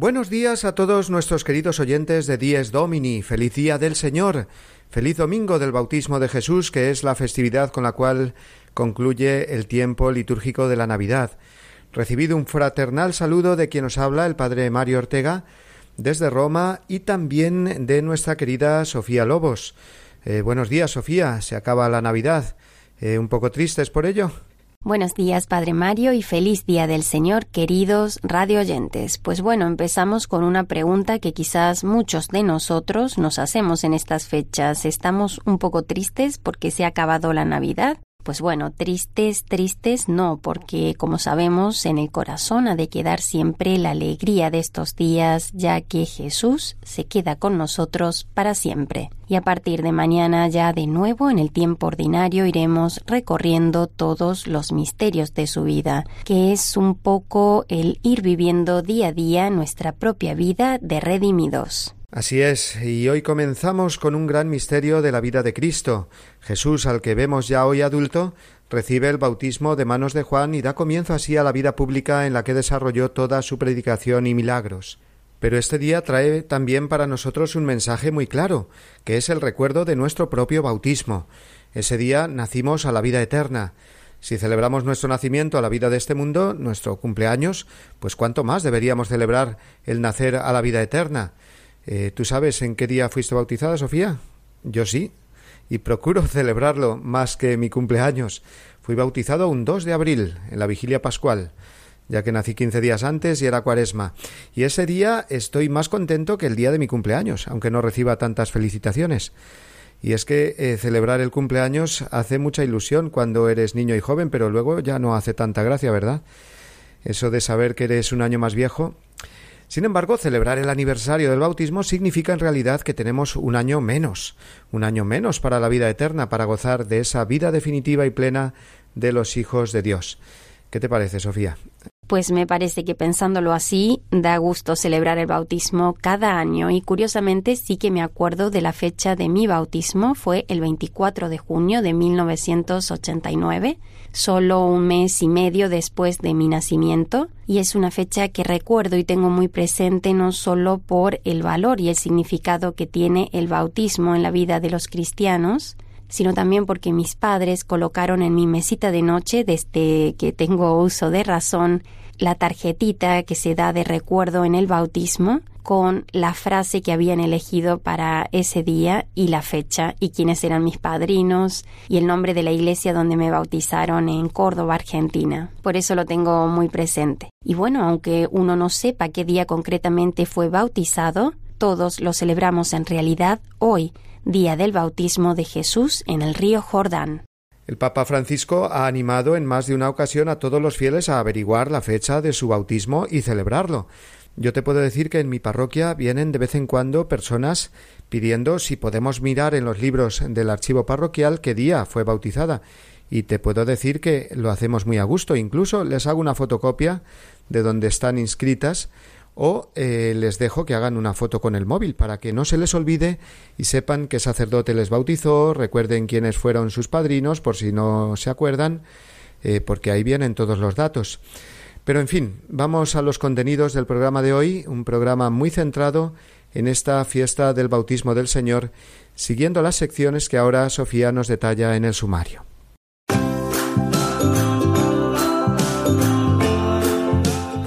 Buenos días a todos nuestros queridos oyentes de Dies Domini, feliz día del Señor, feliz domingo del bautismo de Jesús, que es la festividad con la cual concluye el tiempo litúrgico de la Navidad. Recibido un fraternal saludo de quien nos habla, el Padre Mario Ortega, desde Roma y también de nuestra querida Sofía Lobos. Eh, buenos días, Sofía, se acaba la Navidad. Eh, ¿Un poco tristes por ello? Buenos días, Padre Mario, y feliz Día del Señor, queridos radio oyentes. Pues bueno, empezamos con una pregunta que quizás muchos de nosotros nos hacemos en estas fechas. ¿Estamos un poco tristes porque se ha acabado la Navidad? Pues bueno, tristes, tristes no, porque como sabemos, en el corazón ha de quedar siempre la alegría de estos días, ya que Jesús se queda con nosotros para siempre. Y a partir de mañana ya de nuevo en el tiempo ordinario iremos recorriendo todos los misterios de su vida, que es un poco el ir viviendo día a día nuestra propia vida de redimidos. Así es, y hoy comenzamos con un gran misterio de la vida de Cristo. Jesús, al que vemos ya hoy adulto, recibe el bautismo de manos de Juan y da comienzo así a la vida pública en la que desarrolló toda su predicación y milagros. Pero este día trae también para nosotros un mensaje muy claro, que es el recuerdo de nuestro propio bautismo. Ese día nacimos a la vida eterna. Si celebramos nuestro nacimiento a la vida de este mundo, nuestro cumpleaños, pues cuánto más deberíamos celebrar el nacer a la vida eterna. Eh, ¿Tú sabes en qué día fuiste bautizada, Sofía? Yo sí, y procuro celebrarlo más que mi cumpleaños. Fui bautizado un 2 de abril, en la vigilia pascual, ya que nací quince días antes y era cuaresma. Y ese día estoy más contento que el día de mi cumpleaños, aunque no reciba tantas felicitaciones. Y es que eh, celebrar el cumpleaños hace mucha ilusión cuando eres niño y joven, pero luego ya no hace tanta gracia, ¿verdad? Eso de saber que eres un año más viejo sin embargo, celebrar el aniversario del bautismo significa en realidad que tenemos un año menos, un año menos para la vida eterna, para gozar de esa vida definitiva y plena de los hijos de Dios. ¿Qué te parece, Sofía? Pues me parece que pensándolo así, da gusto celebrar el bautismo cada año. Y curiosamente sí que me acuerdo de la fecha de mi bautismo, fue el 24 de junio de 1989 solo un mes y medio después de mi nacimiento, y es una fecha que recuerdo y tengo muy presente no solo por el valor y el significado que tiene el bautismo en la vida de los cristianos, sino también porque mis padres colocaron en mi mesita de noche, desde que tengo uso de razón, la tarjetita que se da de recuerdo en el bautismo con la frase que habían elegido para ese día y la fecha y quiénes eran mis padrinos y el nombre de la iglesia donde me bautizaron en Córdoba, Argentina. Por eso lo tengo muy presente. Y bueno, aunque uno no sepa qué día concretamente fue bautizado, todos lo celebramos en realidad hoy, día del bautismo de Jesús en el río Jordán. El Papa Francisco ha animado en más de una ocasión a todos los fieles a averiguar la fecha de su bautismo y celebrarlo. Yo te puedo decir que en mi parroquia vienen de vez en cuando personas pidiendo si podemos mirar en los libros del archivo parroquial qué día fue bautizada. Y te puedo decir que lo hacemos muy a gusto. Incluso les hago una fotocopia de donde están inscritas o eh, les dejo que hagan una foto con el móvil para que no se les olvide y sepan qué sacerdote les bautizó, recuerden quiénes fueron sus padrinos por si no se acuerdan, eh, porque ahí vienen todos los datos. Pero en fin, vamos a los contenidos del programa de hoy, un programa muy centrado en esta fiesta del bautismo del Señor, siguiendo las secciones que ahora Sofía nos detalla en el sumario.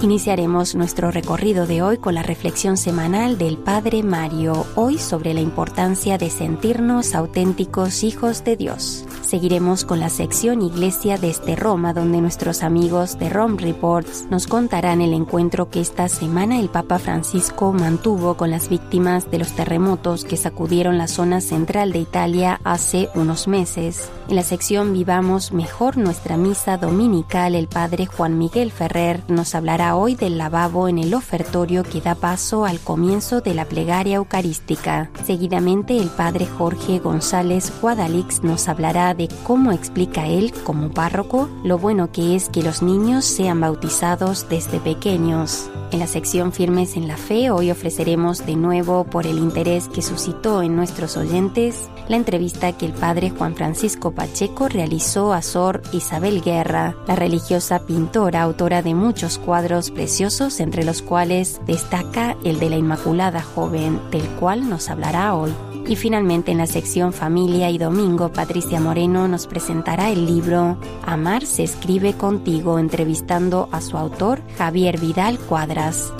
Iniciaremos nuestro recorrido de hoy con la reflexión semanal del Padre Mario, hoy sobre la importancia de sentirnos auténticos hijos de Dios. Seguiremos con la sección Iglesia desde Roma, donde nuestros amigos de Rome Reports nos contarán el encuentro que esta semana el Papa Francisco mantuvo con las víctimas de los terremotos que sacudieron la zona central de Italia hace unos meses. En la sección Vivamos mejor nuestra misa dominical, el Padre Juan Miguel Ferrer nos hablará hoy del lavabo en el ofertorio que da paso al comienzo de la plegaria eucarística. Seguidamente el Padre Jorge González Guadalix nos hablará de cómo explica él, como párroco, lo bueno que es que los niños sean bautizados desde pequeños. En la sección Firmes en la Fe hoy ofreceremos de nuevo, por el interés que suscitó en nuestros oyentes, la entrevista que el padre Juan Francisco Pacheco realizó a Sor Isabel Guerra, la religiosa pintora, autora de muchos cuadros preciosos, entre los cuales destaca el de la Inmaculada Joven, del cual nos hablará hoy. Y finalmente en la sección Familia y Domingo, Patricia Moreno nos presentará el libro Amar se escribe contigo, entrevistando a su autor, Javier Vidal Cuadras.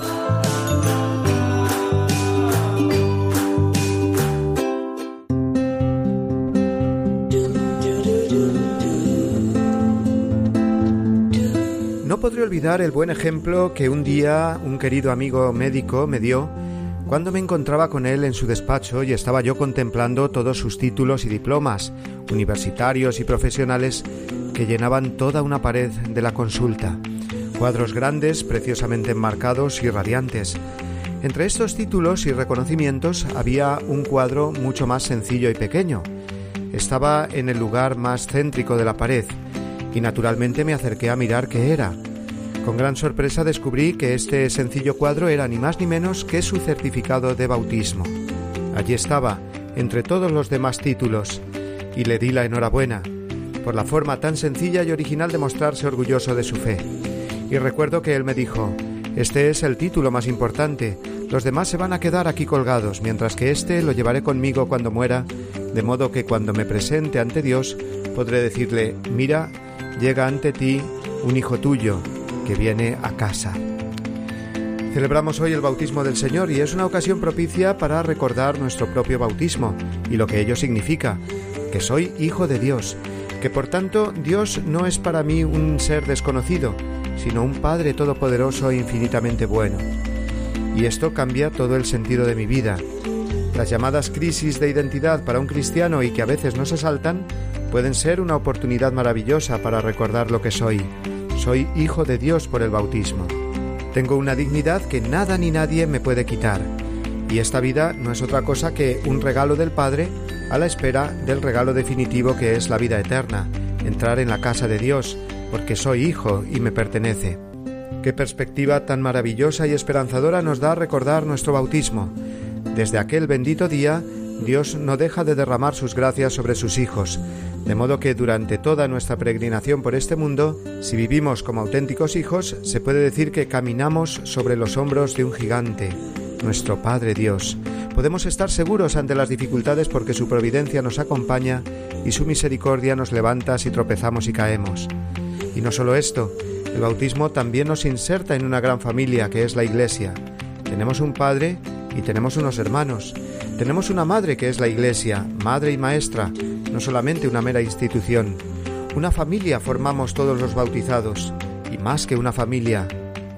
Podré olvidar el buen ejemplo que un día un querido amigo médico me dio cuando me encontraba con él en su despacho y estaba yo contemplando todos sus títulos y diplomas, universitarios y profesionales, que llenaban toda una pared de la consulta. Cuadros grandes, preciosamente enmarcados y radiantes. Entre estos títulos y reconocimientos había un cuadro mucho más sencillo y pequeño. Estaba en el lugar más céntrico de la pared, y naturalmente me acerqué a mirar qué era. Con gran sorpresa descubrí que este sencillo cuadro era ni más ni menos que su certificado de bautismo. Allí estaba, entre todos los demás títulos, y le di la enhorabuena por la forma tan sencilla y original de mostrarse orgulloso de su fe. Y recuerdo que él me dijo, este es el título más importante, los demás se van a quedar aquí colgados, mientras que este lo llevaré conmigo cuando muera, de modo que cuando me presente ante Dios podré decirle, mira, llega ante ti un hijo tuyo, que viene a casa. Celebramos hoy el bautismo del Señor y es una ocasión propicia para recordar nuestro propio bautismo y lo que ello significa, que soy hijo de Dios, que por tanto Dios no es para mí un ser desconocido, sino un Padre todopoderoso e infinitamente bueno. Y esto cambia todo el sentido de mi vida. Las llamadas crisis de identidad para un cristiano y que a veces no se saltan pueden ser una oportunidad maravillosa para recordar lo que soy, soy hijo de Dios por el bautismo. Tengo una dignidad que nada ni nadie me puede quitar. Y esta vida no es otra cosa que un regalo del Padre a la espera del regalo definitivo que es la vida eterna, entrar en la casa de Dios, porque soy hijo y me pertenece. Qué perspectiva tan maravillosa y esperanzadora nos da recordar nuestro bautismo. Desde aquel bendito día, Dios no deja de derramar sus gracias sobre sus hijos, de modo que durante toda nuestra peregrinación por este mundo, si vivimos como auténticos hijos, se puede decir que caminamos sobre los hombros de un gigante, nuestro Padre Dios. Podemos estar seguros ante las dificultades porque su providencia nos acompaña y su misericordia nos levanta si tropezamos y caemos. Y no solo esto, el bautismo también nos inserta en una gran familia que es la Iglesia. Tenemos un Padre y tenemos unos hermanos. Tenemos una Madre que es la Iglesia, Madre y Maestra, no solamente una mera institución. Una familia formamos todos los bautizados, y más que una familia,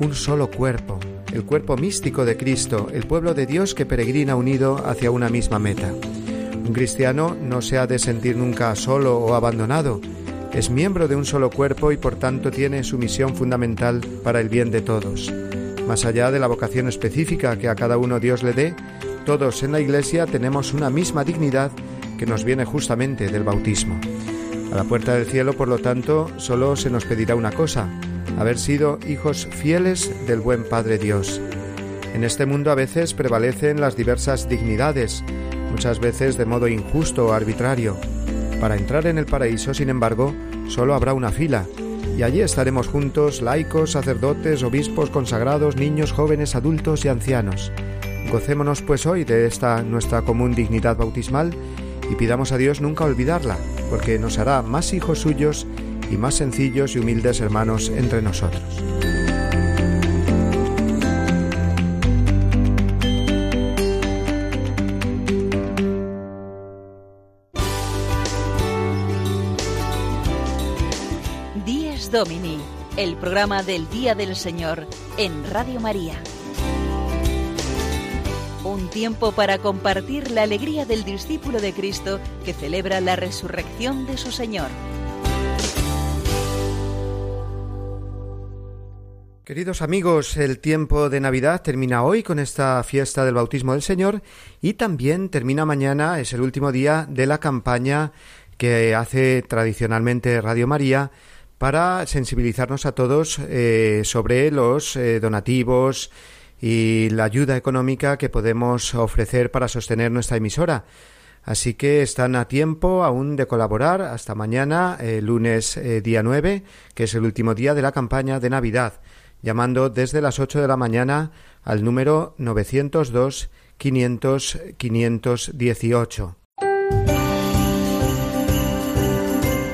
un solo cuerpo, el cuerpo místico de Cristo, el pueblo de Dios que peregrina unido hacia una misma meta. Un cristiano no se ha de sentir nunca solo o abandonado, es miembro de un solo cuerpo y por tanto tiene su misión fundamental para el bien de todos. Más allá de la vocación específica que a cada uno Dios le dé, todos en la Iglesia tenemos una misma dignidad que nos viene justamente del bautismo. A la puerta del cielo, por lo tanto, solo se nos pedirá una cosa, haber sido hijos fieles del buen Padre Dios. En este mundo a veces prevalecen las diversas dignidades, muchas veces de modo injusto o arbitrario. Para entrar en el paraíso, sin embargo, solo habrá una fila, y allí estaremos juntos laicos, sacerdotes, obispos, consagrados, niños, jóvenes, adultos y ancianos. Gocémonos pues hoy de esta nuestra común dignidad bautismal y pidamos a Dios nunca olvidarla, porque nos hará más hijos suyos y más sencillos y humildes hermanos entre nosotros. Domini, el programa del Día del Señor en Radio María. Un tiempo para compartir la alegría del discípulo de Cristo que celebra la resurrección de su Señor. Queridos amigos, el tiempo de Navidad termina hoy con esta fiesta del bautismo del Señor y también termina mañana, es el último día de la campaña que hace tradicionalmente Radio María para sensibilizarnos a todos eh, sobre los eh, donativos y la ayuda económica que podemos ofrecer para sostener nuestra emisora. Así que están a tiempo aún de colaborar hasta mañana, lunes eh, día 9, que es el último día de la campaña de Navidad llamando desde las 8 de la mañana al número 902 500 518.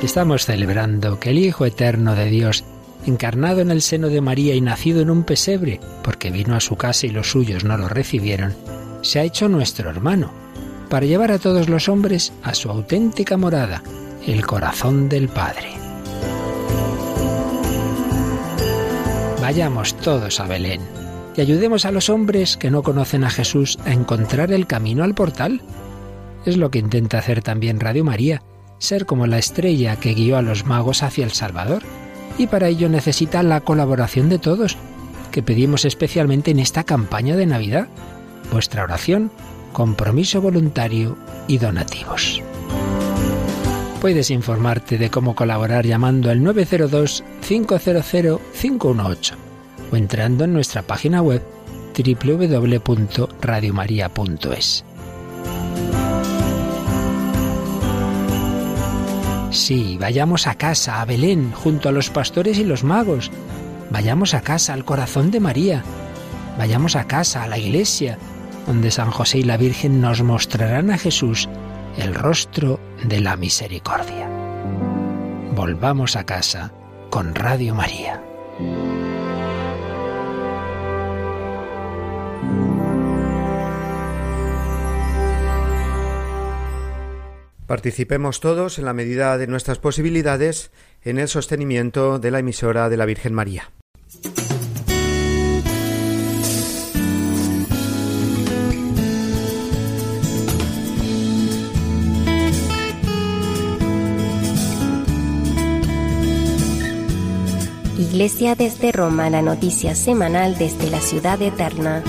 Estamos celebrando que el Hijo Eterno de Dios, encarnado en el seno de María y nacido en un pesebre, porque vino a su casa y los suyos no lo recibieron, se ha hecho nuestro hermano, para llevar a todos los hombres a su auténtica morada, el corazón del Padre. Vayamos todos a Belén y ayudemos a los hombres que no conocen a Jesús a encontrar el camino al portal. Es lo que intenta hacer también Radio María, ser como la estrella que guió a los magos hacia el Salvador. Y para ello necesita la colaboración de todos, que pedimos especialmente en esta campaña de Navidad. Vuestra oración, compromiso voluntario y donativos. Puedes informarte de cómo colaborar llamando al 902-500-518 o entrando en nuestra página web www.radiomaria.es. Sí, vayamos a casa, a Belén, junto a los pastores y los magos. Vayamos a casa, al corazón de María. Vayamos a casa, a la iglesia, donde San José y la Virgen nos mostrarán a Jesús el rostro de la misericordia. Volvamos a casa con Radio María. Participemos todos, en la medida de nuestras posibilidades, en el sostenimiento de la emisora de la Virgen María. Iglesia desde Roma, la noticia semanal desde la ciudad eterna.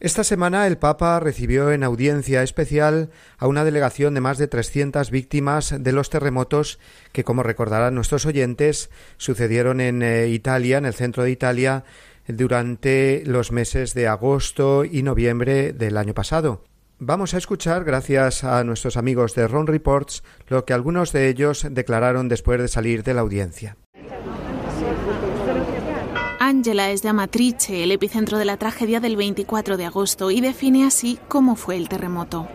Esta semana el Papa recibió en audiencia especial a una delegación de más de 300 víctimas de los terremotos que, como recordarán nuestros oyentes, sucedieron en eh, Italia, en el centro de Italia, durante los meses de agosto y noviembre del año pasado. Vamos a escuchar, gracias a nuestros amigos de Ron Reports, lo que algunos de ellos declararon después de salir de la audiencia. Angela es de Amatrice, el epicentro de la tragedia del 24 de agosto, y define así cómo fue el terremoto.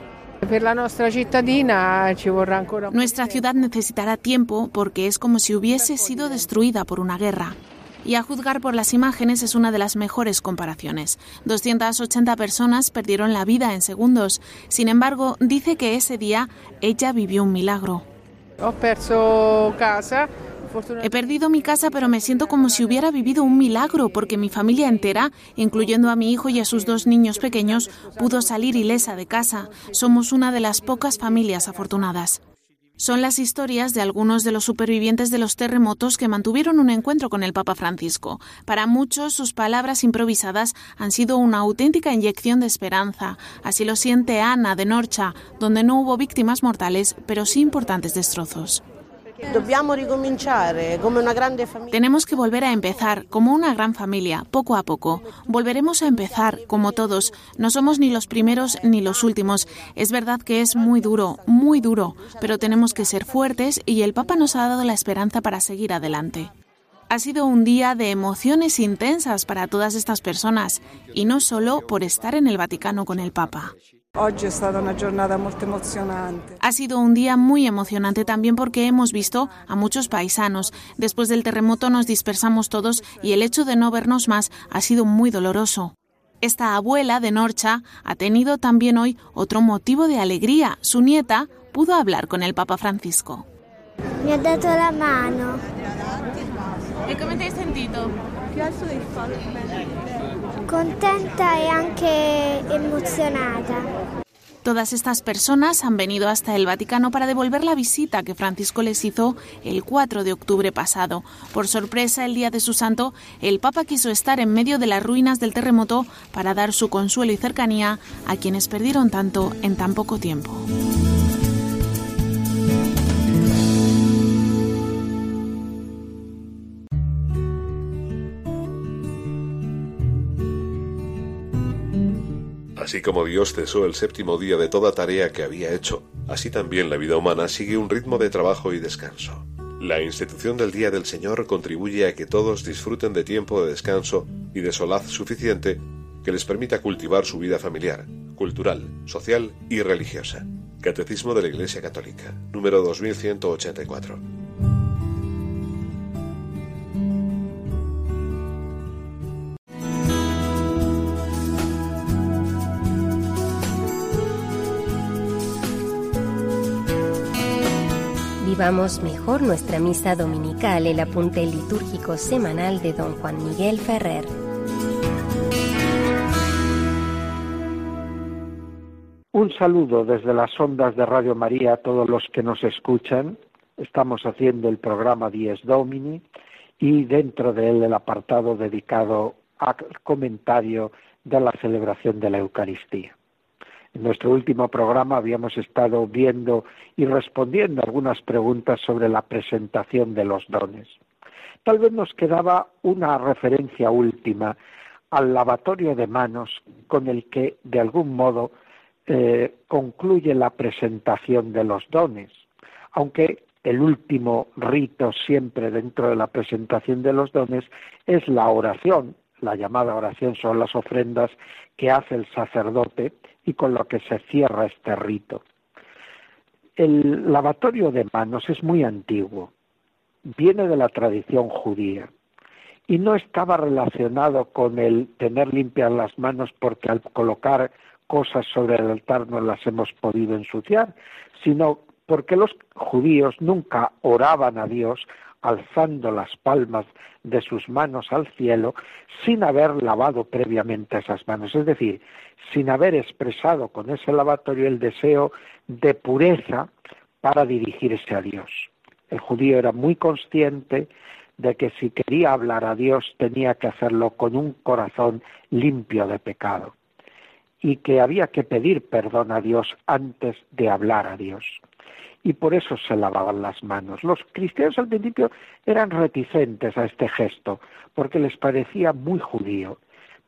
Nuestra ciudad necesitará tiempo porque es como si hubiese sido destruida por una guerra. Y a juzgar por las imágenes es una de las mejores comparaciones. 280 personas perdieron la vida en segundos. Sin embargo, dice que ese día ella vivió un milagro. He perso casa He perdido mi casa, pero me siento como si hubiera vivido un milagro, porque mi familia entera, incluyendo a mi hijo y a sus dos niños pequeños, pudo salir ilesa de casa. Somos una de las pocas familias afortunadas. Son las historias de algunos de los supervivientes de los terremotos que mantuvieron un encuentro con el Papa Francisco. Para muchos, sus palabras improvisadas han sido una auténtica inyección de esperanza. Así lo siente Ana de Norcha, donde no hubo víctimas mortales, pero sí importantes destrozos. Tenemos que volver a empezar como una gran familia, poco a poco. Volveremos a empezar como todos. No somos ni los primeros ni los últimos. Es verdad que es muy duro, muy duro, pero tenemos que ser fuertes y el Papa nos ha dado la esperanza para seguir adelante. Ha sido un día de emociones intensas para todas estas personas y no solo por estar en el Vaticano con el Papa. Ha sido un día muy emocionante también porque hemos visto a muchos paisanos. Después del terremoto nos dispersamos todos y el hecho de no vernos más ha sido muy doloroso. Esta abuela de Norcha ha tenido también hoy otro motivo de alegría. Su nieta pudo hablar con el Papa Francisco. Me ha dado la mano. ¿Y cómo te has sentido? Contenta y anche emocionada. Todas estas personas han venido hasta el Vaticano para devolver la visita que Francisco les hizo el 4 de octubre pasado. Por sorpresa, el día de su santo, el Papa quiso estar en medio de las ruinas del terremoto para dar su consuelo y cercanía a quienes perdieron tanto en tan poco tiempo. Así como Dios cesó el séptimo día de toda tarea que había hecho, así también la vida humana sigue un ritmo de trabajo y descanso. La institución del Día del Señor contribuye a que todos disfruten de tiempo de descanso y de solaz suficiente que les permita cultivar su vida familiar, cultural, social y religiosa. Catecismo de la Iglesia Católica, número 2184. Vivamos mejor nuestra misa dominical, el apunte litúrgico semanal de don Juan Miguel Ferrer. Un saludo desde las ondas de Radio María a todos los que nos escuchan. Estamos haciendo el programa Dies Domini y dentro de él el apartado dedicado al comentario de la celebración de la Eucaristía. En nuestro último programa habíamos estado viendo y respondiendo algunas preguntas sobre la presentación de los dones. Tal vez nos quedaba una referencia última al lavatorio de manos con el que, de algún modo, eh, concluye la presentación de los dones, aunque el último rito siempre dentro de la presentación de los dones es la oración, la llamada oración son las ofrendas que hace el sacerdote y con lo que se cierra este rito. El lavatorio de manos es muy antiguo, viene de la tradición judía y no estaba relacionado con el tener limpias las manos porque al colocar cosas sobre el altar no las hemos podido ensuciar, sino porque los judíos nunca oraban a Dios alzando las palmas de sus manos al cielo sin haber lavado previamente esas manos, es decir, sin haber expresado con ese lavatorio el deseo de pureza para dirigirse a Dios. El judío era muy consciente de que si quería hablar a Dios tenía que hacerlo con un corazón limpio de pecado y que había que pedir perdón a Dios antes de hablar a Dios y por eso se lavaban las manos. Los cristianos al principio eran reticentes a este gesto porque les parecía muy judío,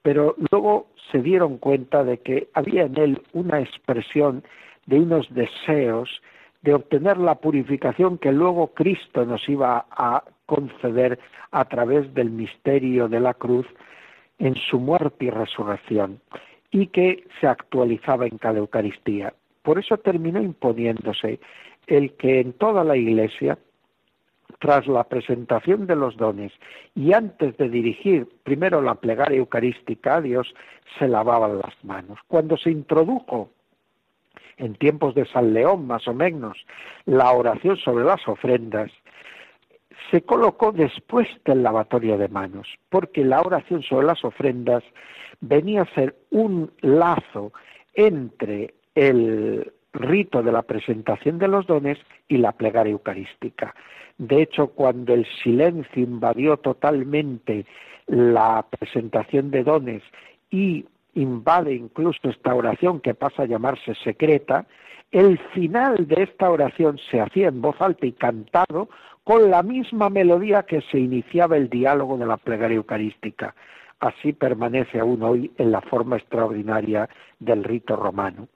pero luego se dieron cuenta de que había en él una expresión de unos deseos de obtener la purificación que luego Cristo nos iba a conceder a través del misterio de la cruz en su muerte y resurrección y que se actualizaba en cada Eucaristía. Por eso terminó imponiéndose el que en toda la Iglesia, tras la presentación de los dones y antes de dirigir primero la plegaria eucarística a Dios, se lavaban las manos. Cuando se introdujo en tiempos de San León, más o menos, la oración sobre las ofrendas, se colocó después del lavatorio de manos, porque la oración sobre las ofrendas venía a ser un lazo entre el rito de la presentación de los dones y la plegaria eucarística. De hecho, cuando el silencio invadió totalmente la presentación de dones y invade incluso esta oración que pasa a llamarse secreta, el final de esta oración se hacía en voz alta y cantado con la misma melodía que se iniciaba el diálogo de la plegaria eucarística. Así permanece aún hoy en la forma extraordinaria del rito romano.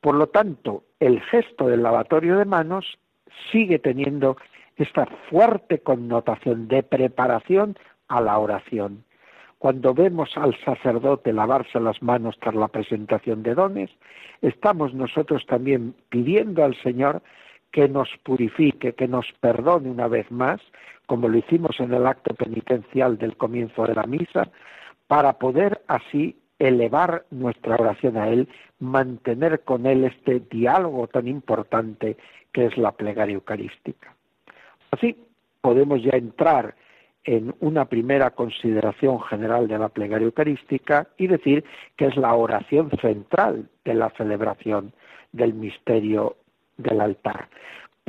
Por lo tanto, el gesto del lavatorio de manos sigue teniendo esta fuerte connotación de preparación a la oración. cuando vemos al sacerdote lavarse las manos tras la presentación de dones, estamos nosotros también pidiendo al Señor que nos purifique, que nos perdone una vez más, como lo hicimos en el acto penitencial del comienzo de la misa, para poder así elevar nuestra oración a Él, mantener con Él este diálogo tan importante que es la plegaria eucarística. Así podemos ya entrar en una primera consideración general de la plegaria eucarística y decir que es la oración central de la celebración del misterio del altar,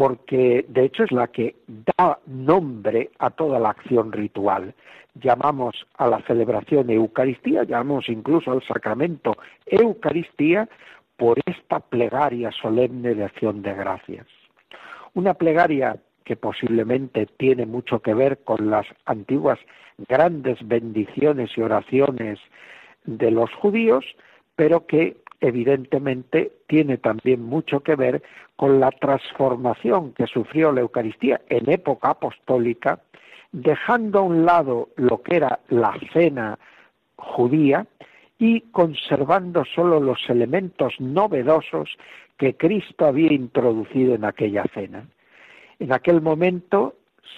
porque de hecho es la que da nombre a toda la acción ritual. Llamamos a la celebración Eucaristía, llamamos incluso al sacramento Eucaristía por esta plegaria solemne de acción de gracias. Una plegaria que posiblemente tiene mucho que ver con las antiguas grandes bendiciones y oraciones de los judíos, pero que evidentemente tiene también mucho que ver con la transformación que sufrió la Eucaristía en época apostólica, dejando a un lado lo que era la cena judía y conservando solo los elementos novedosos que Cristo había introducido en aquella cena. En aquel momento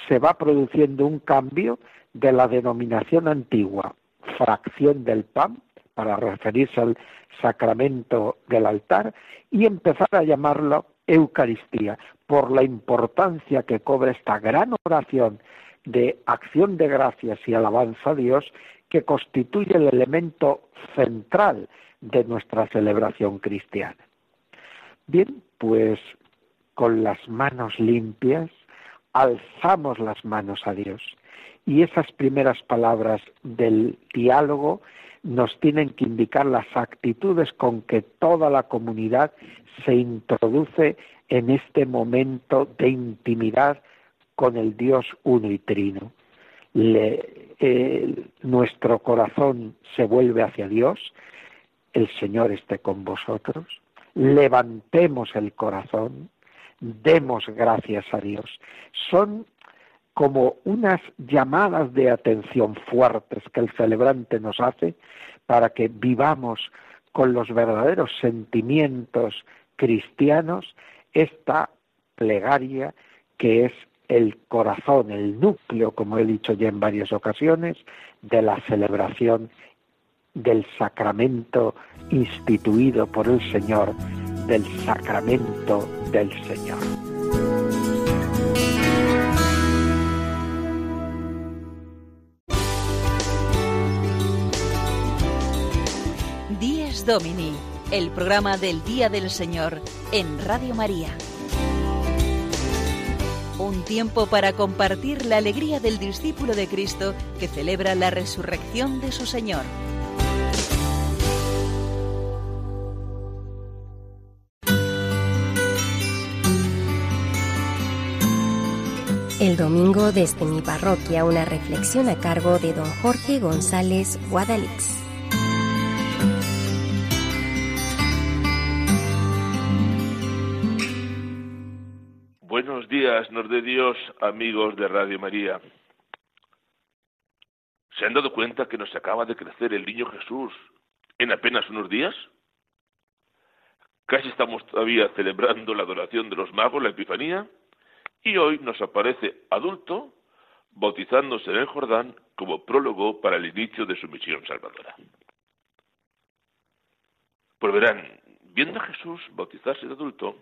se va produciendo un cambio de la denominación antigua, fracción del pan, para referirse al sacramento del altar, y empezar a llamarlo Eucaristía, por la importancia que cobra esta gran oración de acción de gracias y alabanza a Dios, que constituye el elemento central de nuestra celebración cristiana. Bien, pues con las manos limpias, alzamos las manos a Dios. Y esas primeras palabras del diálogo nos tienen que indicar las actitudes con que toda la comunidad se introduce en este momento de intimidad con el Dios uno y trino. nuestro corazón se vuelve hacia Dios, el Señor esté con vosotros, levantemos el corazón, demos gracias a Dios. Son como unas llamadas de atención fuertes que el celebrante nos hace para que vivamos con los verdaderos sentimientos cristianos esta plegaria que es el corazón, el núcleo, como he dicho ya en varias ocasiones, de la celebración del sacramento instituido por el Señor del sacramento del Señor. Domini, el programa del Día del Señor en Radio María. Un tiempo para compartir la alegría del discípulo de Cristo que celebra la resurrección de su Señor. El domingo desde mi parroquia una reflexión a cargo de don Jorge González Guadalix. Días, nos de Dios, amigos de Radio María. ¿Se han dado cuenta que nos acaba de crecer el niño Jesús en apenas unos días? Casi estamos todavía celebrando la adoración de los magos, la Epifanía, y hoy nos aparece adulto bautizándose en el Jordán como prólogo para el inicio de su misión salvadora. Pues verán, viendo a Jesús bautizarse de adulto,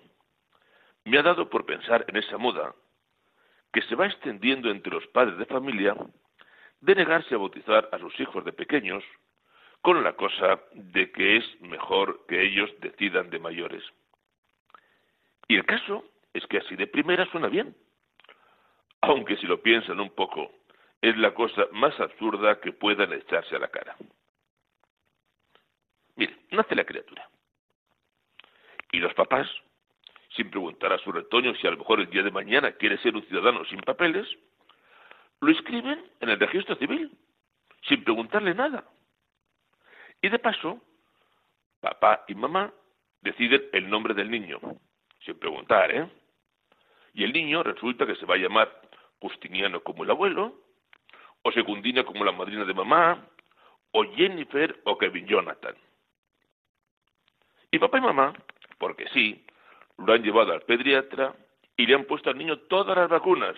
me ha dado por pensar en esa moda que se va extendiendo entre los padres de familia de negarse a bautizar a sus hijos de pequeños con la cosa de que es mejor que ellos decidan de mayores. Y el caso es que así de primera suena bien. Aunque si lo piensan un poco, es la cosa más absurda que puedan echarse a la cara. Mire, nace la criatura. Y los papás, sin preguntar a su retoño si a lo mejor el día de mañana quiere ser un ciudadano sin papeles, lo inscriben en el registro civil, sin preguntarle nada. Y de paso, papá y mamá deciden el nombre del niño, sin preguntar, ¿eh? Y el niño resulta que se va a llamar Justiniano como el abuelo, o Secundina como la madrina de mamá, o Jennifer o Kevin Jonathan. Y papá y mamá, porque sí, lo han llevado al pediatra y le han puesto al niño todas las vacunas.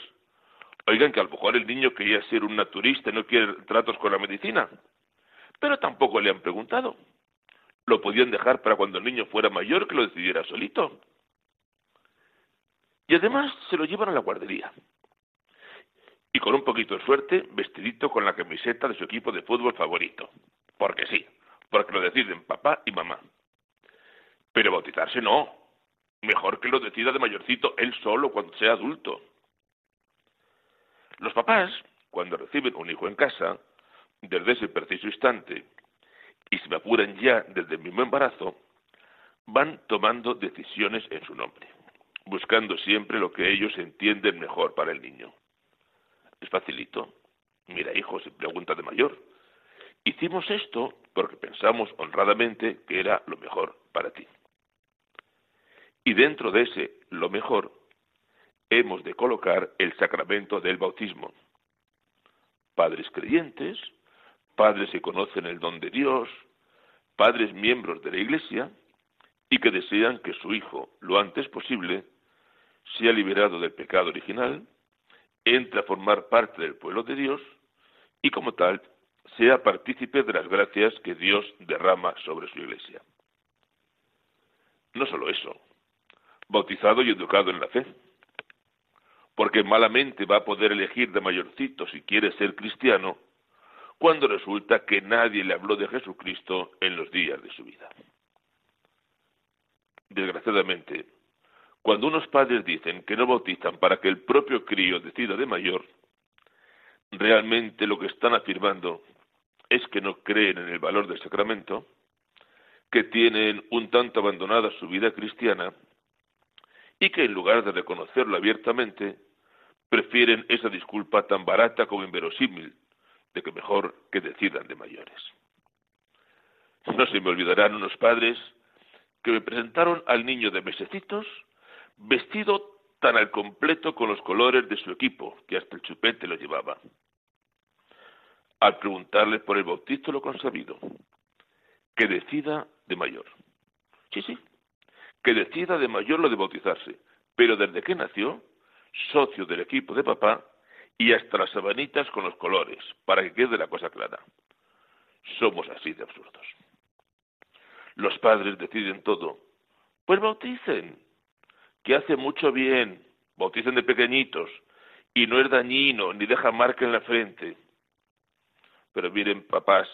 Oigan que a lo mejor el niño quería ser un naturista y no quiere tratos con la medicina. Pero tampoco le han preguntado. Lo podían dejar para cuando el niño fuera mayor que lo decidiera solito. Y además se lo llevan a la guardería. Y con un poquito de suerte, vestidito con la camiseta de su equipo de fútbol favorito. Porque sí, porque lo deciden papá y mamá. Pero bautizarse no. Mejor que lo decida de mayorcito él solo cuando sea adulto. Los papás, cuando reciben un hijo en casa, desde ese preciso instante, y se apuran ya desde el mismo embarazo, van tomando decisiones en su nombre, buscando siempre lo que ellos entienden mejor para el niño. Es facilito. Mira, hijo, se pregunta de mayor. Hicimos esto porque pensamos honradamente que era lo mejor para ti. Y dentro de ese lo mejor, hemos de colocar el sacramento del bautismo. Padres creyentes, padres que conocen el don de Dios, padres miembros de la Iglesia y que desean que su hijo, lo antes posible, sea liberado del pecado original, entre a formar parte del pueblo de Dios y como tal sea partícipe de las gracias que Dios derrama sobre su Iglesia. No solo eso, bautizado y educado en la fe, porque malamente va a poder elegir de mayorcito si quiere ser cristiano, cuando resulta que nadie le habló de Jesucristo en los días de su vida. Desgraciadamente, cuando unos padres dicen que no bautizan para que el propio crío decida de mayor, realmente lo que están afirmando es que no creen en el valor del sacramento, que tienen un tanto abandonada su vida cristiana y que en lugar de reconocerlo abiertamente, prefieren esa disculpa tan barata como inverosímil de que mejor que decidan de mayores. No se me olvidarán unos padres que me presentaron al niño de mesecitos vestido tan al completo con los colores de su equipo que hasta el chupete lo llevaba. Al preguntarle por el bautizo lo consabido, que decida de mayor. Sí, sí, que decida de mayor lo de bautizarse, pero desde que nació, socio del equipo de papá y hasta las sabanitas con los colores, para que quede la cosa clara. Somos así de absurdos. Los padres deciden todo. Pues bauticen, que hace mucho bien, bauticen de pequeñitos, y no es dañino, ni deja marca en la frente. Pero miren, papás,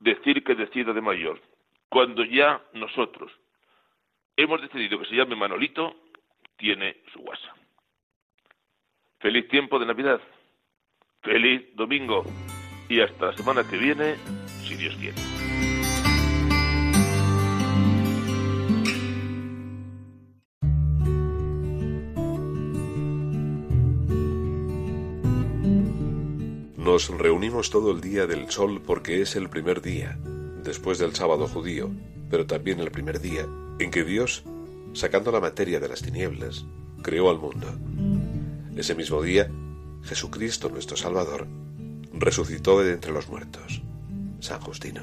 decir que decida de mayor, cuando ya nosotros hemos decidido que se llame Manolito, tiene su WhatsApp. Feliz tiempo de Navidad. Feliz domingo. Y hasta la semana que viene, si Dios quiere. Nos reunimos todo el día del sol porque es el primer día, después del sábado judío, pero también el primer día en que Dios, sacando la materia de las tinieblas, creó al mundo. Ese mismo día, Jesucristo nuestro Salvador resucitó de entre los muertos. San Justino.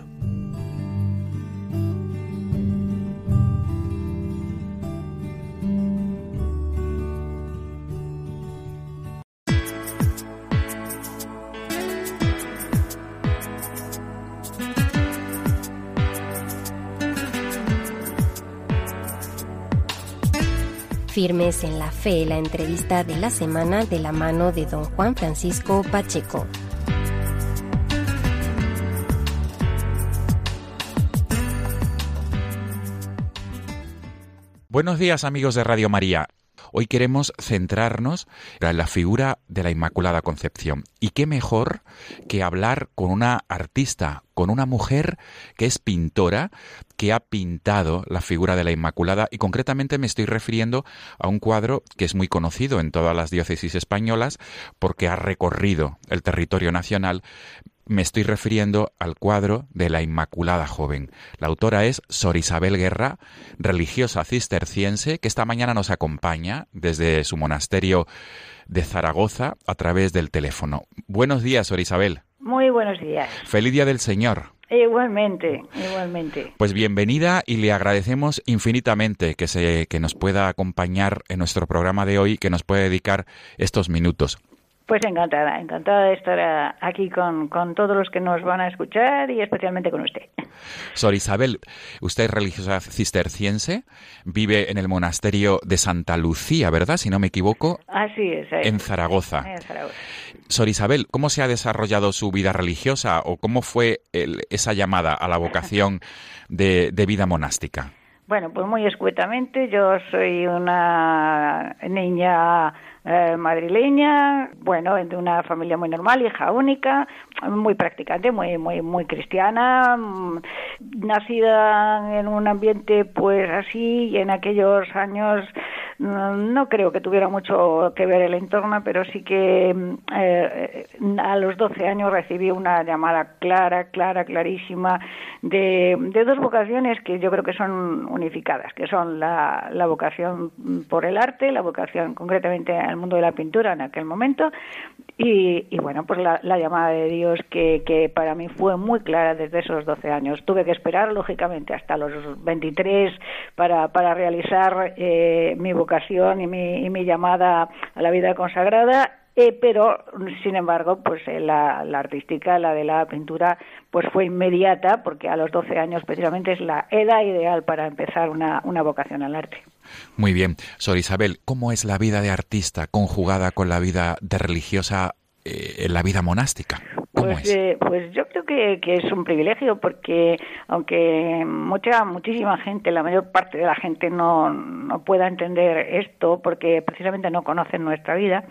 Firmes en la Fe, la entrevista de la semana de la mano de don Juan Francisco Pacheco. Buenos días amigos de Radio María. Hoy queremos centrarnos en la figura de la Inmaculada Concepción. Y qué mejor que hablar con una artista, con una mujer que es pintora, que ha pintado la figura de la Inmaculada y concretamente me estoy refiriendo a un cuadro que es muy conocido en todas las diócesis españolas porque ha recorrido el territorio nacional me estoy refiriendo al cuadro de la Inmaculada Joven. La autora es Sor Isabel Guerra, religiosa cisterciense, que esta mañana nos acompaña desde su monasterio de Zaragoza a través del teléfono. Buenos días, Sor Isabel. Muy buenos días. Feliz Día del Señor. Igualmente, igualmente. Pues bienvenida y le agradecemos infinitamente que, se, que nos pueda acompañar en nuestro programa de hoy, que nos pueda dedicar estos minutos. Pues encantada, encantada de estar aquí con, con, todos los que nos van a escuchar y especialmente con usted. Sor Isabel, usted es religiosa cisterciense, vive en el monasterio de Santa Lucía, ¿verdad? Si no me equivoco. Así es. En Zaragoza. En Zaragoza. Sor Isabel, ¿cómo se ha desarrollado su vida religiosa o cómo fue esa llamada a la vocación de, de vida monástica? Bueno, pues muy escuetamente, yo soy una niña eh, madrileña, bueno, de una familia muy normal, hija única, muy practicante, muy muy muy cristiana, mm, nacida en un ambiente pues así y en aquellos años mm, no creo que tuviera mucho que ver el entorno, pero sí que mm, eh, a los 12 años recibí una llamada clara, clara, clarísima de, de dos vocaciones que yo creo que son unificadas, que son la, la vocación por el arte, la vocación concretamente al mundo de la pintura en aquel momento. Y, y bueno, pues la, la, llamada de Dios que, que para mí fue muy clara desde esos 12 años. Tuve que esperar, lógicamente, hasta los 23 para, para realizar eh, mi vocación y mi, y mi llamada a la vida consagrada. Eh, pero sin embargo pues eh, la, la, artística la de la pintura pues fue inmediata porque a los 12 años precisamente es la edad ideal para empezar una, una vocación al arte muy bien. Sor Isabel cómo es la vida de artista conjugada con la vida de religiosa eh, en la vida monástica pues, eh, pues yo creo que, que, es un privilegio porque aunque mucha muchísima gente, la mayor parte de la gente no, no pueda entender esto porque precisamente no conocen nuestra vida,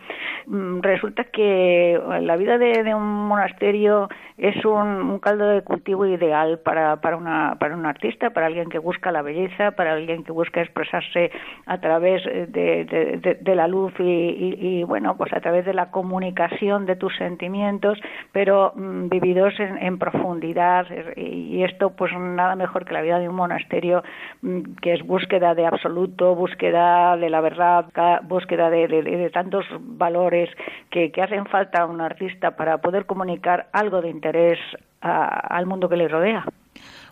mm, resulta que la vida de, de un monasterio es un, un, caldo de cultivo ideal para, para, una, para un artista, para alguien que busca la belleza, para alguien que busca expresarse a través de, de, de la luz y, y, y, bueno, pues a través de la comunicación de tus sentimientos, pero Mm, vividos en, profundidad y esto pues nada mejor que la vida de un monasterio mm, que es búsqueda de absoluto, búsqueda de la verdad, búsqueda de, de, tantos valores que, hacen falta a un artista para poder comunicar algo de interés a, al mundo que le rodea.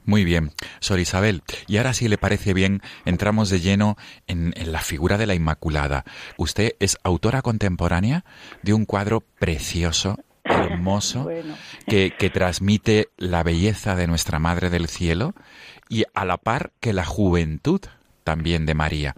Muy bien, Sor Isabel. Y ahora, si le parece bien, entramos de lleno en, en, la figura de la Inmaculada. Usted es autora contemporánea de un cuadro precioso hermoso bueno. que, que transmite la belleza de nuestra Madre del Cielo y a la par que la juventud también de María.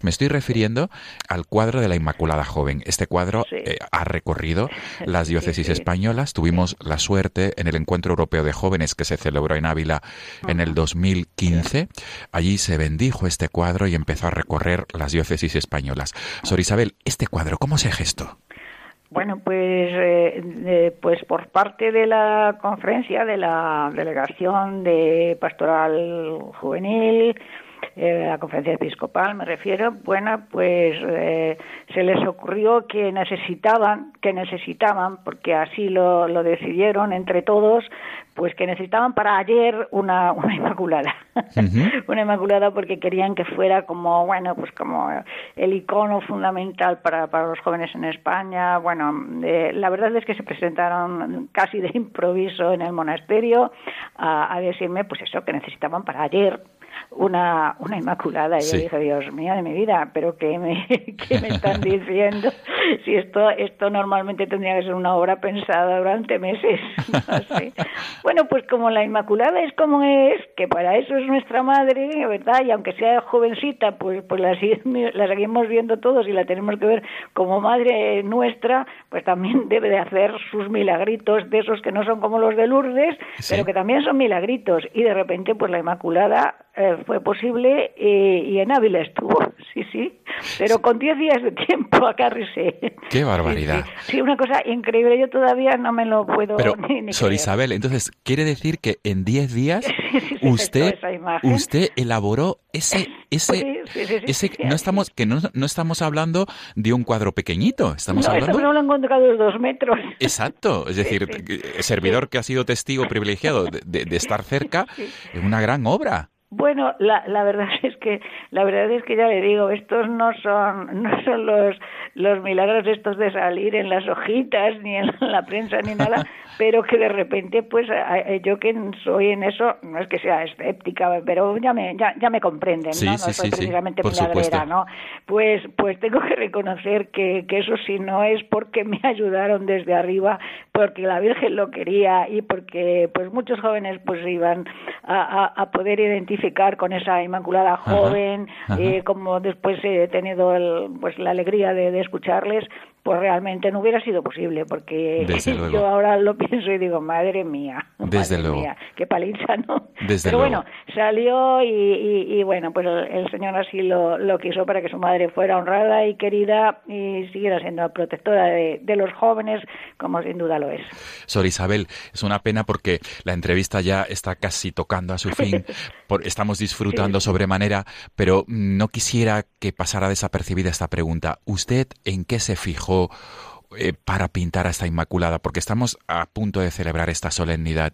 Me estoy refiriendo al cuadro de la Inmaculada Joven. Este cuadro sí. eh, ha recorrido las diócesis sí, sí. españolas. Tuvimos la suerte en el Encuentro Europeo de Jóvenes que se celebró en Ávila en el 2015. Allí se bendijo este cuadro y empezó a recorrer las diócesis españolas. Sor Isabel, este cuadro, ¿cómo se gestó? Bueno, pues, eh, de, pues por parte de la conferencia de la delegación de pastoral juvenil, eh, la conferencia episcopal me refiero, bueno, pues eh, se les ocurrió que necesitaban, que necesitaban, porque así lo, lo decidieron entre todos, pues que necesitaban para ayer una, una inmaculada, uh -huh. una inmaculada porque querían que fuera como, bueno, pues como el icono fundamental para, para los jóvenes en España. Bueno, eh, la verdad es que se presentaron casi de improviso en el monasterio a, a decirme, pues eso, que necesitaban para ayer una, una inmaculada. Y sí. yo dije, Dios mío de mi vida, pero ¿qué me, qué me están diciendo? si esto, esto normalmente tendría que ser una obra pensada durante meses. No sé. Bueno, pues como la Inmaculada es como es, que para eso es nuestra madre, ¿verdad? Y aunque sea jovencita, pues, pues la, la seguimos viendo todos y la tenemos que ver como madre nuestra, pues también debe de hacer sus milagritos de esos que no son como los de Lourdes, sí. pero que también son milagritos. Y de repente, pues la Inmaculada eh, fue posible eh, y en Ávila estuvo, sí, sí, pero con 10 días de tiempo acá risé. ¡Qué barbaridad! Sí, sí. sí, una cosa increíble, yo todavía no me lo puedo pero, ni, ni Sor Isabel, entonces, ¿quiere decir que en 10 días usted, usted elaboró ese... ese, ese no estamos que no, no, estamos hablando de un cuadro pequeñito, estamos no, hablando... No lo han encontrado dos metros. Exacto, es decir, servidor que ha sido testigo privilegiado de, de, de estar cerca, es una gran obra. Bueno, la, la verdad es que la verdad es que ya le digo, estos no son no son los los milagros estos de salir en las hojitas, ni en la prensa, ni nada, pero que de repente, pues yo que soy en eso, no es que sea escéptica, pero ya me, ya, ya me comprenden, ¿no? no soy precisamente milagrera, ¿no? Pues, pues tengo que reconocer que, que eso sí no es porque me ayudaron desde arriba, porque la Virgen lo quería y porque pues muchos jóvenes pues iban a, a, poder identificar con esa Inmaculada joven, eh, como después he tenido el, pues la alegría de, de escucharles, pues realmente no hubiera sido posible, porque yo ahora lo pienso y digo, madre mía, Desde madre luego. mía, qué paliza, ¿no? Desde Pero luego. bueno, salió y, y, bueno, pues el, Señor así lo, lo, quiso para que su madre fuera honrada y querida y siguiera siendo protectora de, de los jóvenes, como sin duda lo es. Sor Isabel, es una pena porque la entrevista ya está casi tocando a su fin, por, estamos disfrutando Sí. sobremanera, pero no quisiera que pasara desapercibida esta pregunta. ¿Usted en qué se fijó eh, para pintar a esta Inmaculada? Porque estamos a punto de celebrar esta solemnidad.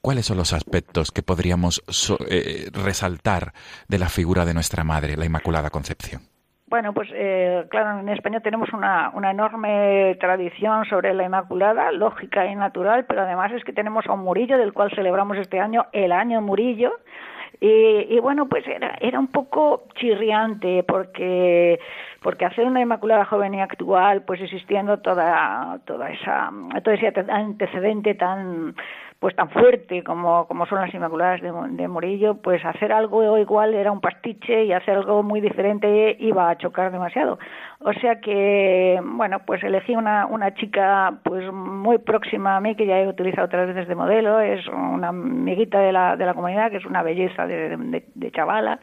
¿Cuáles son los aspectos que podríamos so- eh, resaltar de la figura de nuestra Madre, la Inmaculada Concepción? Bueno, pues eh, claro, en España tenemos una, una enorme tradición sobre la Inmaculada, lógica y natural, pero además es que tenemos a un Murillo, del cual celebramos este año el año Murillo. Y, y bueno, pues era, era un poco chirriante porque porque hacer una Inmaculada joven y actual, pues existiendo toda toda esa todo ese antecedente tan pues tan fuerte como, como son las Inmaculadas de, de Murillo, pues hacer algo igual era un pastiche y hacer algo muy diferente iba a chocar demasiado. O sea que, bueno, pues elegí una, una chica pues muy próxima a mí, que ya he utilizado otras veces de modelo, es una amiguita de la, de la comunidad, que es una belleza de, de, de chavala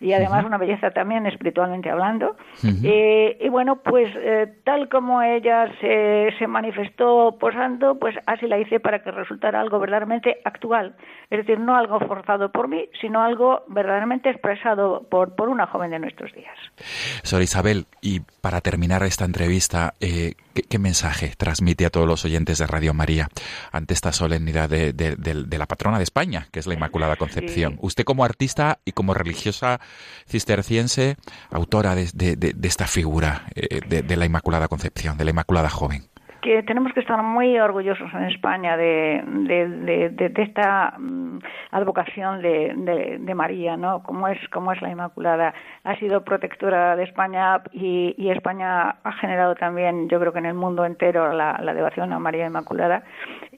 y además una belleza también espiritualmente hablando. Eh, y bueno, pues eh, tal como ella se, se manifestó posando, pues así la hice para que resultara algo verdaderamente actual. Es decir, no algo forzado por mí, sino algo verdaderamente expresado por, por una joven de nuestros días. Sor Isabel, y para terminar esta entrevista, eh, ¿qué, qué mensaje transmite a todos los oyentes de Radio María ante esta solemnidad de, de- de- de la patrona de España, que es la Inmaculada Concepción? Sí. Usted como artista y como religiosa cisterciense, autora de, esta figura eh, de la Inmaculada Concepción, de la Inmaculada Joven. Que tenemos que estar muy orgullosos en España de, de, esta mm, advocación de, María, ¿no? Como es, como es la Inmaculada. Ha sido protectora de España y, España ha generado también, yo creo que en el mundo entero, la, la devoción a María Inmaculada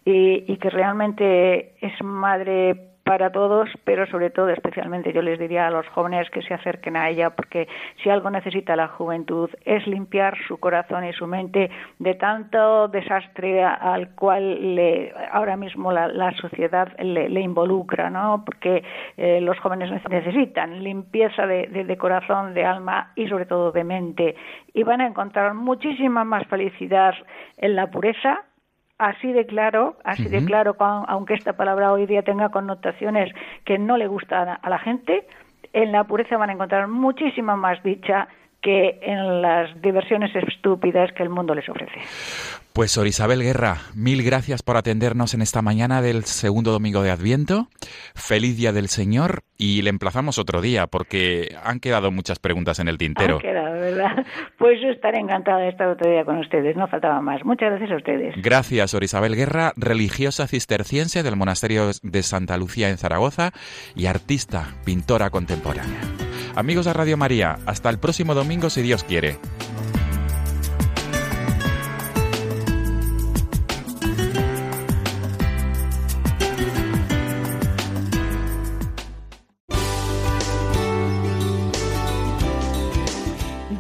y, y que realmente es madre para todos, pero sobre todo, especialmente, yo les diría a los jóvenes que se acerquen a ella, porque si algo necesita la juventud es limpiar su corazón y su mente de tanto desastre al cual le, ahora mismo la, sociedad le, involucra, ¿no? Porque eh, los jóvenes nece- necesitan limpieza de corazón, de alma y sobre todo de mente, y van a encontrar muchísima más felicidad en la pureza así de claro, así de claro, aunque esta palabra hoy día tenga connotaciones que no le gustan a la gente, en la pureza van a encontrar muchísima más dicha que en las diversiones estúpidas que el mundo les ofrece. Pues Sor Isabel Guerra, mil gracias por atendernos en esta mañana del segundo domingo de Adviento. Feliz Día del Señor y le emplazamos otro día porque han quedado muchas preguntas en el tintero. Han quedado, ¿verdad? Pues yo estaré encantada de estar otro día con ustedes, no faltaba más. Muchas gracias a ustedes. Gracias, Sor Isabel Guerra, religiosa cisterciense del monasterio de Santa Lucía en Zaragoza y artista, pintora contemporánea. Amigos de Radio María, hasta el próximo domingo si Dios quiere.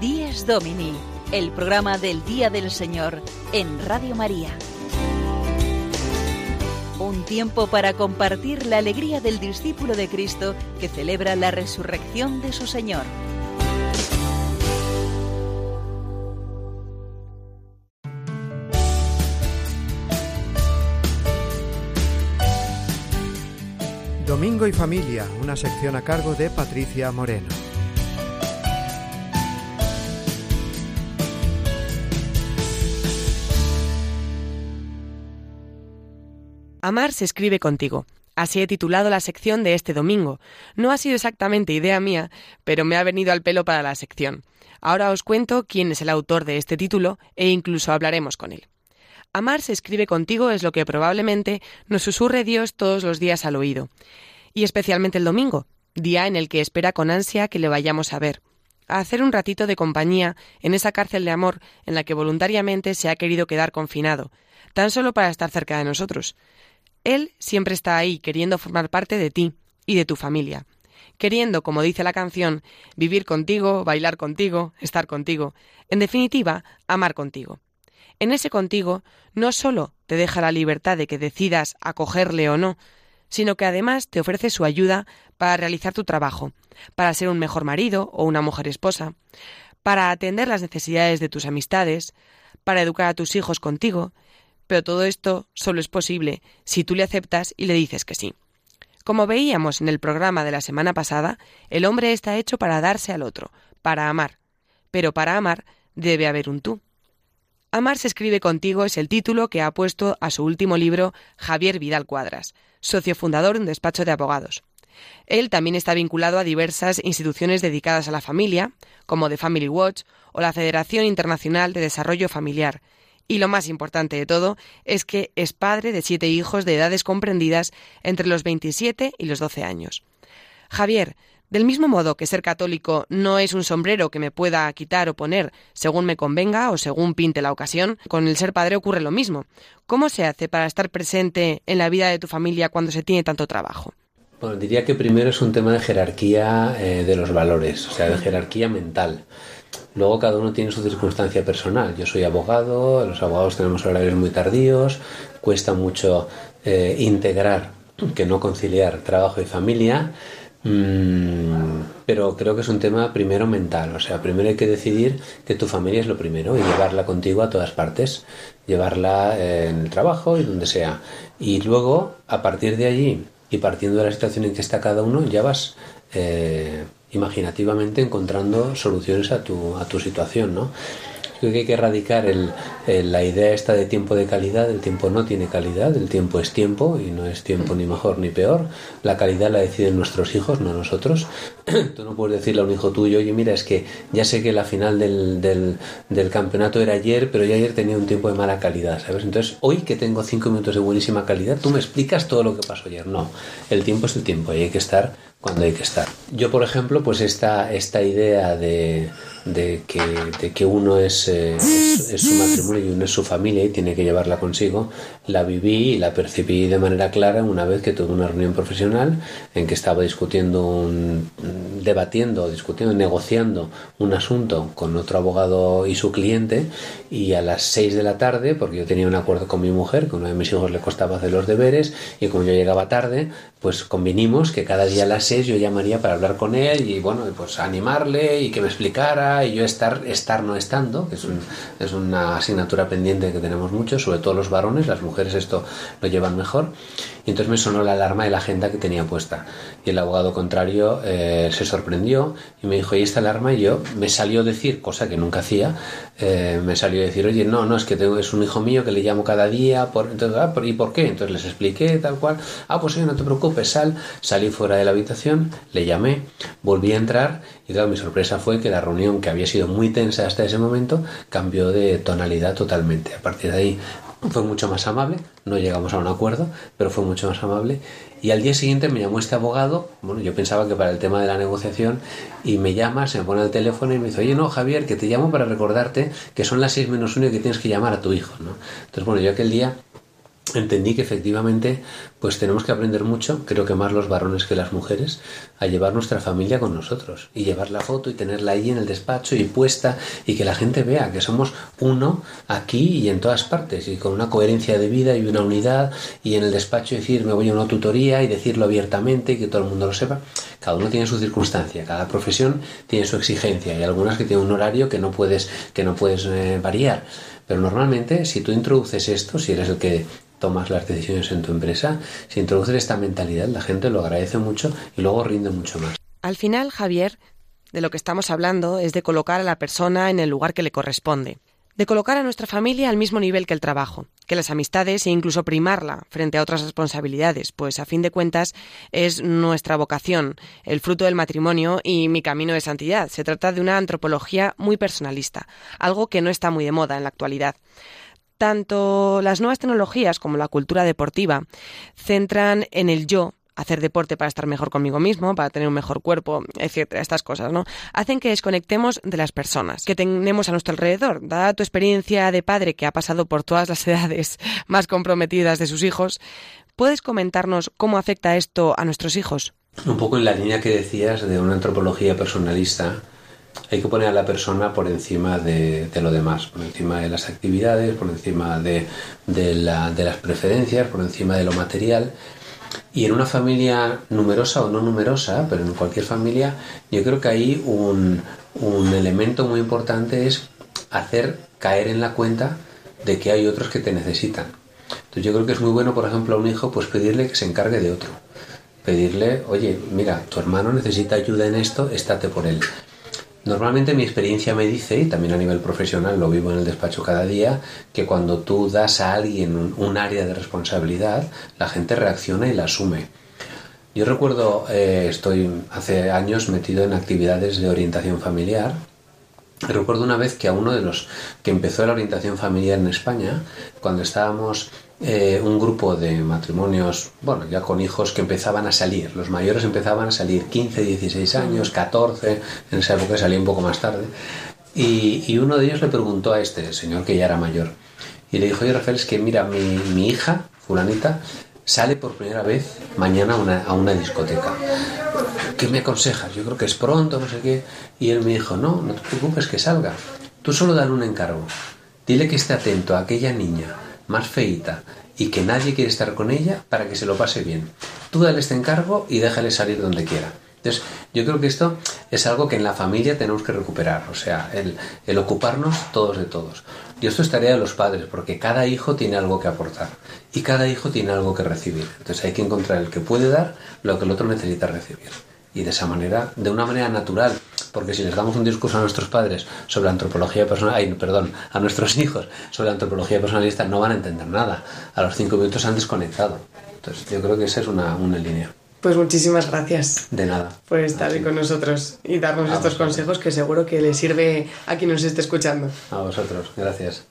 Dies Domini, el programa del Día del Señor en Radio María. Un tiempo para compartir la alegría del discípulo de Cristo que celebra la resurrección de su Señor. Domingo y Familia, una sección a cargo de Patricia Moreno. Amar se escribe contigo. Así he titulado la sección de este domingo. No ha sido exactamente idea mía, pero me ha venido al pelo para la sección. Ahora os cuento quién es el autor de este título e incluso hablaremos con él. Amar se escribe contigo es lo que probablemente nos susurre Dios todos los días al oído, y especialmente el domingo, día en el que espera con ansia que le vayamos a ver, a hacer un ratito de compañía en esa cárcel de amor en la que voluntariamente se ha querido quedar confinado, tan solo para estar cerca de nosotros. Él siempre está ahí queriendo formar parte de ti y de tu familia, queriendo, como dice la canción, vivir contigo, bailar contigo, estar contigo, en definitiva, amar contigo. En ese contigo no solo te deja la libertad de que decidas acogerle o no, sino que además te ofrece su ayuda para realizar tu trabajo, para ser un mejor marido o una mujer esposa, para atender las necesidades de tus amistades, para educar a tus hijos contigo, pero todo esto solo es posible si tú le aceptas y le dices que sí. Como veíamos en el programa de la semana pasada, el hombre está hecho para darse al otro, para amar, pero para amar debe haber un tú. Amar se escribe contigo es el título que ha puesto a su último libro Javier Vidal Cuadras, socio fundador de un despacho de abogados. Él también está vinculado a diversas instituciones dedicadas a la familia, como The Family Watch o la Federación Internacional de Desarrollo Familiar. Y lo más importante de todo es que es padre de siete hijos de edades comprendidas entre los 27 y los 12 años. Javier, del mismo modo que ser católico no es un sombrero que me pueda quitar o poner según me convenga o según pinte la ocasión, con el ser padre ocurre lo mismo. ¿Cómo se hace para estar presente en la vida de tu familia cuando se tiene tanto trabajo? Bueno, diría que primero es un tema de jerarquía eh, de los valores, o sea, de jerarquía mental. Luego cada uno tiene su circunstancia personal. Yo soy abogado, los abogados tenemos horarios muy tardíos, cuesta mucho eh, integrar, que no conciliar trabajo y familia. Mm, pero creo que es un tema primero mental, o sea, primero hay que decidir que tu familia es lo primero y llevarla contigo a todas partes, llevarla en el trabajo y donde sea. Y luego, a partir de allí y partiendo de la situación en que está cada uno, ya vas eh, imaginativamente encontrando soluciones a tu, a tu situación, ¿no? Creo que hay que erradicar el, la idea esta de tiempo de calidad. El tiempo no tiene calidad, el tiempo es tiempo y no es tiempo ni mejor ni peor. La calidad la deciden nuestros hijos, no nosotros. Tú no puedes decirle a un hijo tuyo, oye, mira, es que ya sé que la final del, del, campeonato era ayer, pero yo ayer tenía un tiempo de mala calidad, ¿sabes? Entonces, hoy que tengo cinco minutos de buenísima calidad, tú me explicas todo lo que pasó ayer. No, el tiempo es el tiempo y hay que estar cuando hay que estar. Yo, por ejemplo, pues esta, esta idea de, de, que, de que uno es, eh, es, su matrimonio y uno es su familia y tiene que llevarla consigo, la viví y la percibí de manera clara una vez que tuve una reunión profesional en que estaba discutiendo, debatiendo, discutiendo, negociando un asunto con otro abogado y su cliente y a las 6 de la tarde, porque yo tenía un acuerdo con mi mujer, que uno de mis hijos le costaba hacer los deberes y como yo llegaba tarde, pues convinimos que cada día a las 6 yo llamaría para hablar con él y bueno, pues animarle y que me explicara y yo estar, estar no estando, que es, es una asignatura pendiente que tenemos mucho, sobre todo los varones, las mujeres esto lo llevan mejor. Y entonces me sonó la alarma de la agenda que tenía puesta. Y el abogado contrario eh, se sorprendió y me dijo, ¿y esta alarma? Y yo me salió a decir, cosa que nunca hacía, eh, me salió a decir, oye, no, no, es que tengo, es un hijo mío que le llamo cada día, por, entonces, ah, ¿y por qué? Entonces les expliqué tal cual, ah, pues oye, no te preocupes, sal, salí fuera de la habitación, le llamé, volví a entrar y claro, mi sorpresa fue que la reunión que había sido muy tensa hasta ese momento cambió de tonalidad totalmente. A partir de ahí fue mucho más amable, no llegamos a un acuerdo, pero fue mucho más amable. Y al día siguiente me llamó este abogado, bueno, yo pensaba que para el tema de la negociación, y me llama, se me pone el teléfono y me dice, oye, no, Javier, que te llamo para recordarte que son las 6 menos 1 y que tienes que llamar a tu hijo, ¿no? Entonces, bueno, yo aquel día entendí que efectivamente pues tenemos que aprender mucho, creo que más los varones que las mujeres, a llevar nuestra familia con nosotros y llevar la foto y tenerla ahí en el despacho y puesta y que la gente vea que somos uno aquí y en todas partes y con una coherencia de vida y una unidad y en el despacho decir me voy a una tutoría y decirlo abiertamente y que todo el mundo lo sepa. Cada uno tiene su circunstancia, cada profesión tiene su exigencia y algunas que tienen un horario que no puedes que no puedes eh, variar. Pero normalmente, si tú introduces esto, si eres el que tomas las decisiones en tu empresa, si introduces esta mentalidad, la gente lo agradece mucho y luego rinde mucho más. Al final, Javier, de lo que estamos hablando es de colocar a la persona en el lugar que le corresponde, de colocar a nuestra familia al mismo nivel que el trabajo, que las amistades e incluso primarla frente a otras responsabilidades, pues a fin de cuentas es nuestra vocación, el fruto del matrimonio y mi camino de santidad. Se trata de una antropología muy personalista, algo que no está muy de moda en la actualidad tanto las nuevas tecnologías como la cultura deportiva centran en el yo hacer deporte para estar mejor conmigo mismo, para tener un mejor cuerpo, etcétera, estas cosas, ¿no? Hacen que desconectemos de las personas que tenemos a nuestro alrededor. Dada tu experiencia de padre que ha pasado por todas las edades más comprometidas de sus hijos, ¿puedes comentarnos cómo afecta esto a nuestros hijos? Un poco en la línea que decías de una antropología personalista, hay que poner a la persona por encima de, lo demás, por encima de las actividades, por encima de, de, las preferencias, por encima de lo material. Y en una familia numerosa o no numerosa, pero en cualquier familia, yo creo que ahí un, un elemento muy importante es hacer caer en la cuenta de que hay otros que te necesitan. Entonces yo creo que es muy bueno, por ejemplo, a un hijo, pues pedirle que se encargue de otro. Pedirle, oye, mira, tu hermano necesita ayuda en esto, estate por él. Normalmente mi experiencia me dice, y también a nivel profesional lo vivo en el despacho cada día, que cuando tú das a alguien un, área de responsabilidad, la gente reacciona y la asume. Yo recuerdo, eh, estoy hace años metido en actividades de orientación familiar. Recuerdo una vez que a uno de los que empezó la orientación familiar en España, cuando estábamos eh, un grupo de matrimonios, bueno, ya con hijos que empezaban a salir. Los mayores empezaban a salir 15, 16 años, 14, en esa época salía un poco más tarde. Y, uno de ellos le preguntó a este señor, que ya era mayor, y le dijo, oye Rafael, es que mira, mi, hija, fulanita, sale por primera vez mañana a una, discoteca. ¿Qué me aconsejas? Yo creo que es pronto, no sé qué. Y él me dijo, no, no te preocupes que salga. Tú solo dale un encargo. Dile que esté atento a aquella niña más feita y que nadie quiere estar con ella para que se lo pase bien. Tú dale este encargo y déjale salir donde quiera. Entonces, yo creo que esto es algo que en la familia tenemos que recuperar, o sea, el, ocuparnos todos de todos. Y esto es tarea de los padres, porque cada hijo tiene algo que aportar y cada hijo tiene algo que recibir. Entonces hay que encontrar el que puede dar lo que el otro necesita recibir. Y de esa manera, de una manera natural, porque si les damos un discurso a nuestros padres sobre antropología personal, perdón, a nuestros hijos sobre antropología personalista, no van a entender nada. A los cinco minutos han desconectado. Entonces, yo creo que esa es una, una línea. Pues muchísimas gracias. De nada. Por estar ahí con nosotros y darnos estos consejos que seguro que le sirve a quien nos esté escuchando. A vosotros, gracias.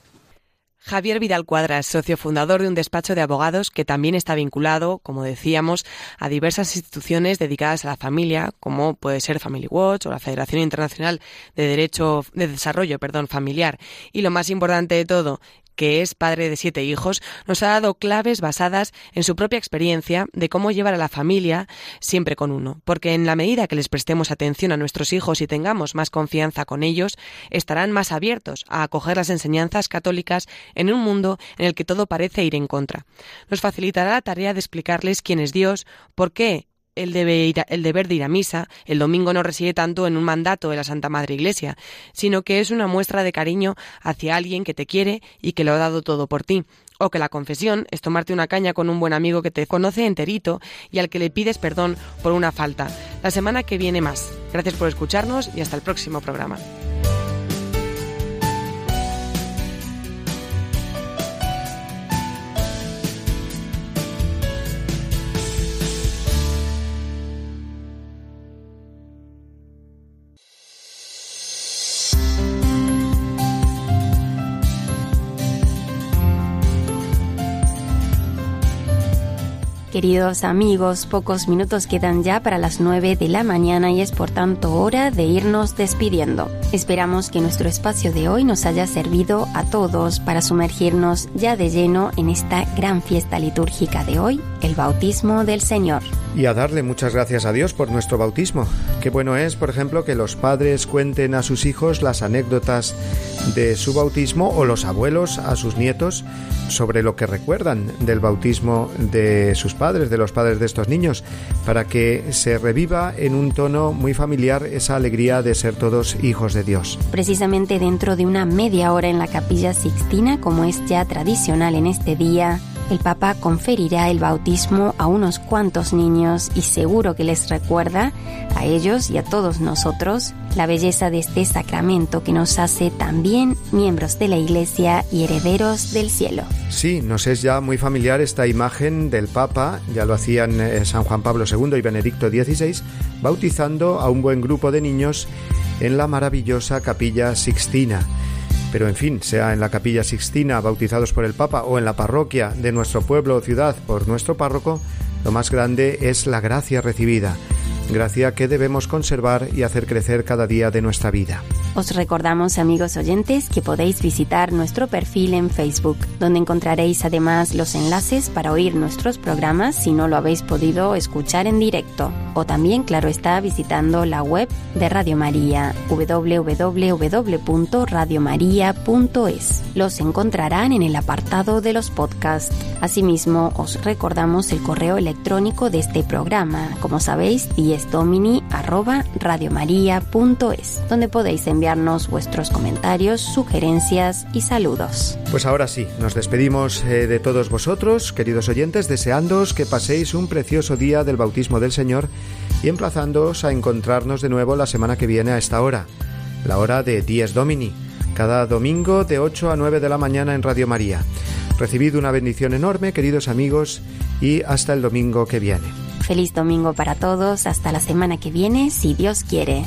Javier Vidal Cuadras, socio fundador de un despacho de abogados que también está vinculado, como decíamos, a diversas instituciones dedicadas a la familia, como puede ser Family Watch o la Federación Internacional de Derecho de Desarrollo, perdón, familiar. Y lo más importante de todo, que es padre de siete hijos, nos ha dado claves basadas en su propia experiencia de cómo llevar a la familia siempre con uno, porque en la medida que les prestemos atención a nuestros hijos y tengamos más confianza con ellos, estarán más abiertos a acoger las enseñanzas católicas en un mundo en el que todo parece ir en contra. Nos facilitará la tarea de explicarles quién es Dios, por qué el, el deber de ir a misa, el domingo no reside tanto en un mandato de la Santa Madre Iglesia, sino que es una muestra de cariño hacia alguien que te quiere y que lo ha dado todo por ti. O que la confesión es tomarte una caña con un buen amigo que te conoce enterito y al que le pides perdón por una falta. La semana que viene más. Gracias por escucharnos y hasta el próximo programa. Queridos amigos, pocos minutos quedan ya para las 9 de la mañana y es por tanto hora de irnos despidiendo. Esperamos que nuestro espacio de hoy nos haya servido a todos para sumergirnos ya de lleno en esta gran fiesta litúrgica de hoy, el bautismo del Señor. Y a darle muchas gracias a Dios por nuestro bautismo. Qué bueno es, por ejemplo, que los padres cuenten a sus hijos las anécdotas de su bautismo o los abuelos a sus nietos sobre lo que recuerdan del bautismo de sus padres, de los padres de estos niños, para que se reviva en un tono muy familiar esa alegría de ser todos hijos de Dios. Precisamente dentro de una media hora en la capilla Sixtina, como es ya tradicional en este día, el Papa conferirá el bautismo a unos cuantos niños y seguro que les recuerda a ellos y a todos nosotros la belleza de este sacramento que nos hace también miembros de la Iglesia y herederos del cielo. Sí, nos es ya muy familiar esta imagen del Papa, ya lo hacían eh, San Juan Pablo II y Benedicto XVI, bautizando a un buen grupo de niños en la maravillosa capilla Sixtina. Pero en fin, sea en la capilla Sixtina bautizados por el Papa o en la parroquia de nuestro pueblo o ciudad por nuestro párroco, lo más grande es la gracia recibida gracia que debemos conservar y hacer crecer cada día de nuestra vida. Os recordamos, amigos oyentes, que podéis visitar nuestro perfil en Facebook, donde encontraréis además los enlaces para oír nuestros programas si no lo habéis podido escuchar en directo. O también, claro está, visitando la web de Radio María, www.radiomaria.es. Los encontrarán en el apartado de los podcasts. Asimismo, os recordamos el correo electrónico de este programa, como sabéis, diesdomini@radiomaria.es, donde podéis enviarnos vuestros comentarios, sugerencias y saludos. Pues ahora sí, nos despedimos eh, de todos vosotros, queridos oyentes, deseándoos que paséis un precioso día del bautismo del Señor y emplazándoos a encontrarnos de nuevo la semana que viene a esta hora, la hora de Dies Domini, cada domingo de 8 a 9 de la mañana en Radio María. Recibid una bendición enorme, queridos amigos, y hasta el domingo que viene. Feliz domingo para todos, hasta la semana que viene, si Dios quiere.